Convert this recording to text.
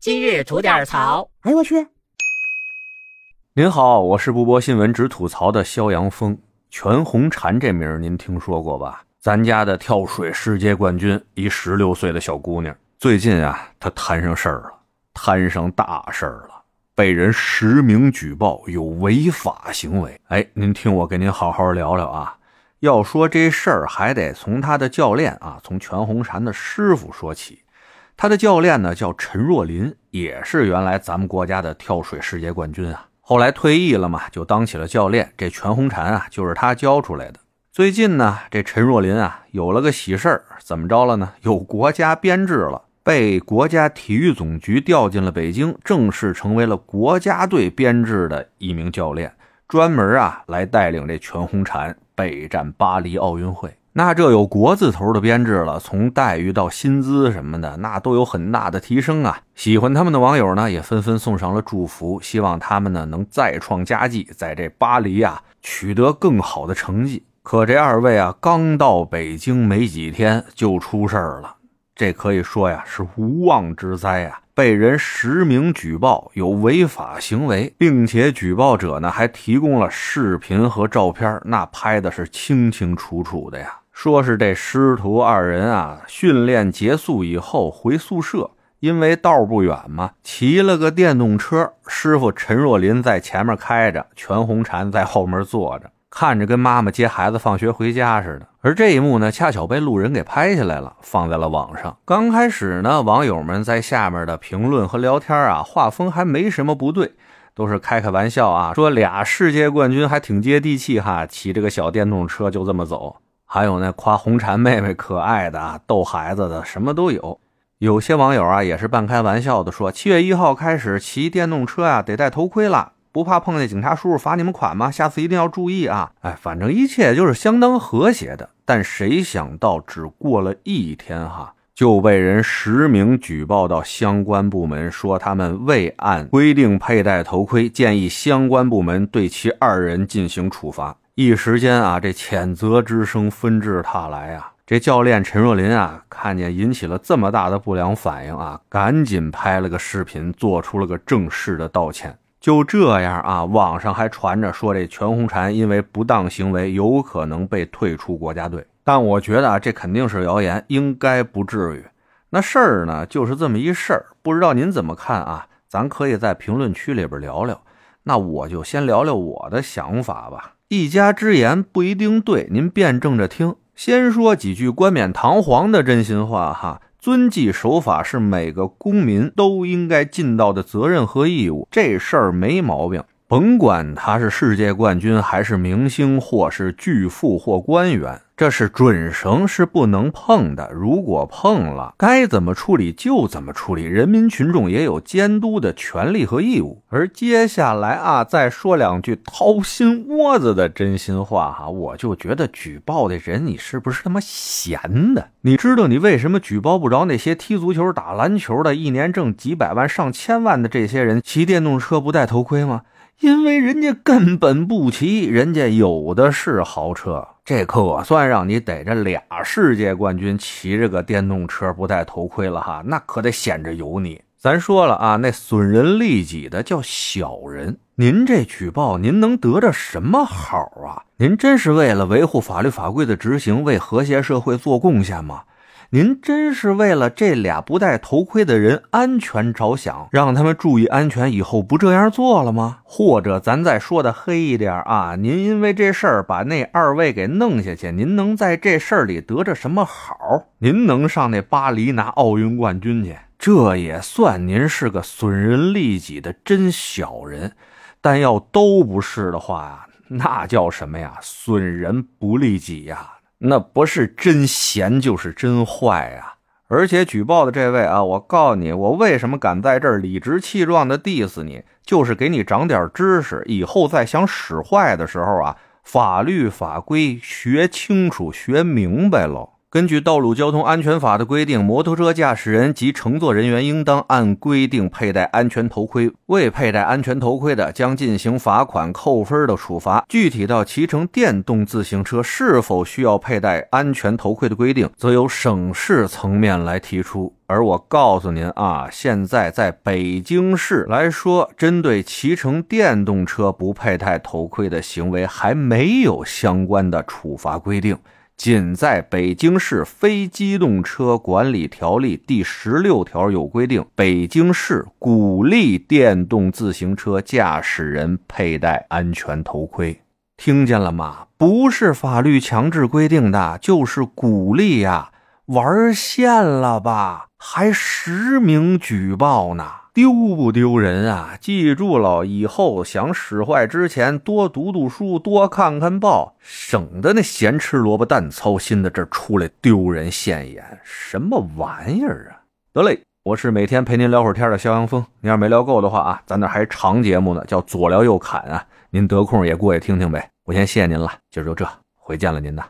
今日吐点槽。哎呦我去！您好，我是不播新闻只吐槽的肖阳峰。全红婵这名您听说过吧？咱家的跳水世界冠军，一十六岁的小姑娘。最近啊，她摊上事儿了，摊上大事儿了，被人实名举报有违法行为。哎，您听我跟您好好聊聊啊。要说这事儿，还得从她的教练啊，从全红婵的师傅说起。他的教练呢叫陈若琳，也是原来咱们国家的跳水世界冠军啊。后来退役了嘛，就当起了教练。这全红婵啊，就是他教出来的。最近呢，这陈若琳啊有了个喜事儿，怎么着了呢？有国家编制了，被国家体育总局调进了北京，正式成为了国家队编制的一名教练，专门啊来带领这全红婵备战巴黎奥运会。那这有国字头的编制了，从待遇到薪资什么的，那都有很大的提升啊！喜欢他们的网友呢，也纷纷送上了祝福，希望他们呢能再创佳绩，在这巴黎啊取得更好的成绩。可这二位啊，刚到北京没几天就出事儿了，这可以说呀是无妄之灾啊！被人实名举报有违法行为，并且举报者呢还提供了视频和照片，那拍的是清清楚楚的呀。说是这师徒二人啊，训练结束以后回宿舍，因为道不远嘛，骑了个电动车。师傅陈若琳在前面开着，全红婵在后面坐着，看着跟妈妈接孩子放学回家似的。而这一幕呢，恰巧被路人给拍下来了，放在了网上。刚开始呢，网友们在下面的评论和聊天啊，画风还没什么不对，都是开开玩笑啊，说俩世界冠军还挺接地气哈，骑这个小电动车就这么走。还有那夸红婵妹妹可爱的啊、逗孩子的，什么都有。有些网友啊，也是半开玩笑的说：“七月一号开始骑电动车呀，得戴头盔了，不怕碰见警察叔叔罚你们款吗？下次一定要注意啊！”哎，反正一切就是相当和谐的。但谁想到，只过了一天哈，就被人实名举报到相关部门，说他们未按规定佩戴头盔，建议相关部门对其二人进行处罚。一时间啊，这谴责之声纷至沓来啊！这教练陈若琳啊，看见引起了这么大的不良反应啊，赶紧拍了个视频，做出了个正式的道歉。就这样啊，网上还传着说这全红婵因为不当行为有可能被退出国家队，但我觉得啊，这肯定是谣言，应该不至于。那事儿呢，就是这么一事儿，不知道您怎么看啊？咱可以在评论区里边聊聊。那我就先聊聊我的想法吧。一家之言不一定对，您辩证着听。先说几句冠冕堂皇的真心话哈，遵纪守法是每个公民都应该尽到的责任和义务，这事儿没毛病。甭管他是世界冠军，还是明星，或是巨富或官员，这是准绳，是不能碰的。如果碰了，该怎么处理就怎么处理。人民群众也有监督的权利和义务。而接下来啊，再说两句掏心窝子的真心话哈，我就觉得举报的人，你是不是他妈闲的？你知道你为什么举报不着那些踢足球、打篮球的，一年挣几百万、上千万的这些人骑电动车不戴头盔吗？因为人家根本不骑，人家有的是豪车，这可算让你逮着俩世界冠军骑着个电动车不戴头盔了哈，那可得显着有你。咱说了啊，那损人利己的叫小人。您这举报，您能得着什么好啊？您真是为了维护法律法规的执行，为和谐社会做贡献吗？您真是为了这俩不戴头盔的人安全着想，让他们注意安全，以后不这样做了吗？或者咱再说的黑一点啊，您因为这事儿把那二位给弄下去，您能在这事儿里得着什么好？您能上那巴黎拿奥运冠军去？这也算您是个损人利己的真小人。但要都不是的话呀，那叫什么呀？损人不利己呀！那不是真闲就是真坏呀！而且举报的这位啊，我告诉你，我为什么敢在这儿理直气壮的 diss 你，就是给你长点知识，以后再想使坏的时候啊，法律法规学清楚、学明白喽。根据《道路交通安全法》的规定，摩托车驾驶人及乘坐人员应当按规定佩戴安全头盔。未佩戴安全头盔的，将进行罚款、扣分的处罚。具体到骑乘电动自行车是否需要佩戴安全头盔的规定，则由省市层面来提出。而我告诉您啊，现在在北京市来说，针对骑乘电动车不佩戴头盔的行为，还没有相关的处罚规定。仅在北京市非机动车管理条例第十六条有规定，北京市鼓励电动自行车驾驶人佩戴安全头盔。听见了吗？不是法律强制规定的，就是鼓励呀！玩线了吧？还实名举报呢？丢不丢人啊？记住了，以后想使坏之前多读读书，多看看报，省得那咸吃萝卜淡操心的这出来丢人现眼，什么玩意儿啊！得嘞，我是每天陪您聊会儿天的肖阳峰，您要没聊够的话啊，咱那还长节目呢，叫左聊右侃啊，您得空也过去听听呗。我先谢谢您了，今儿就这，回见了您呐。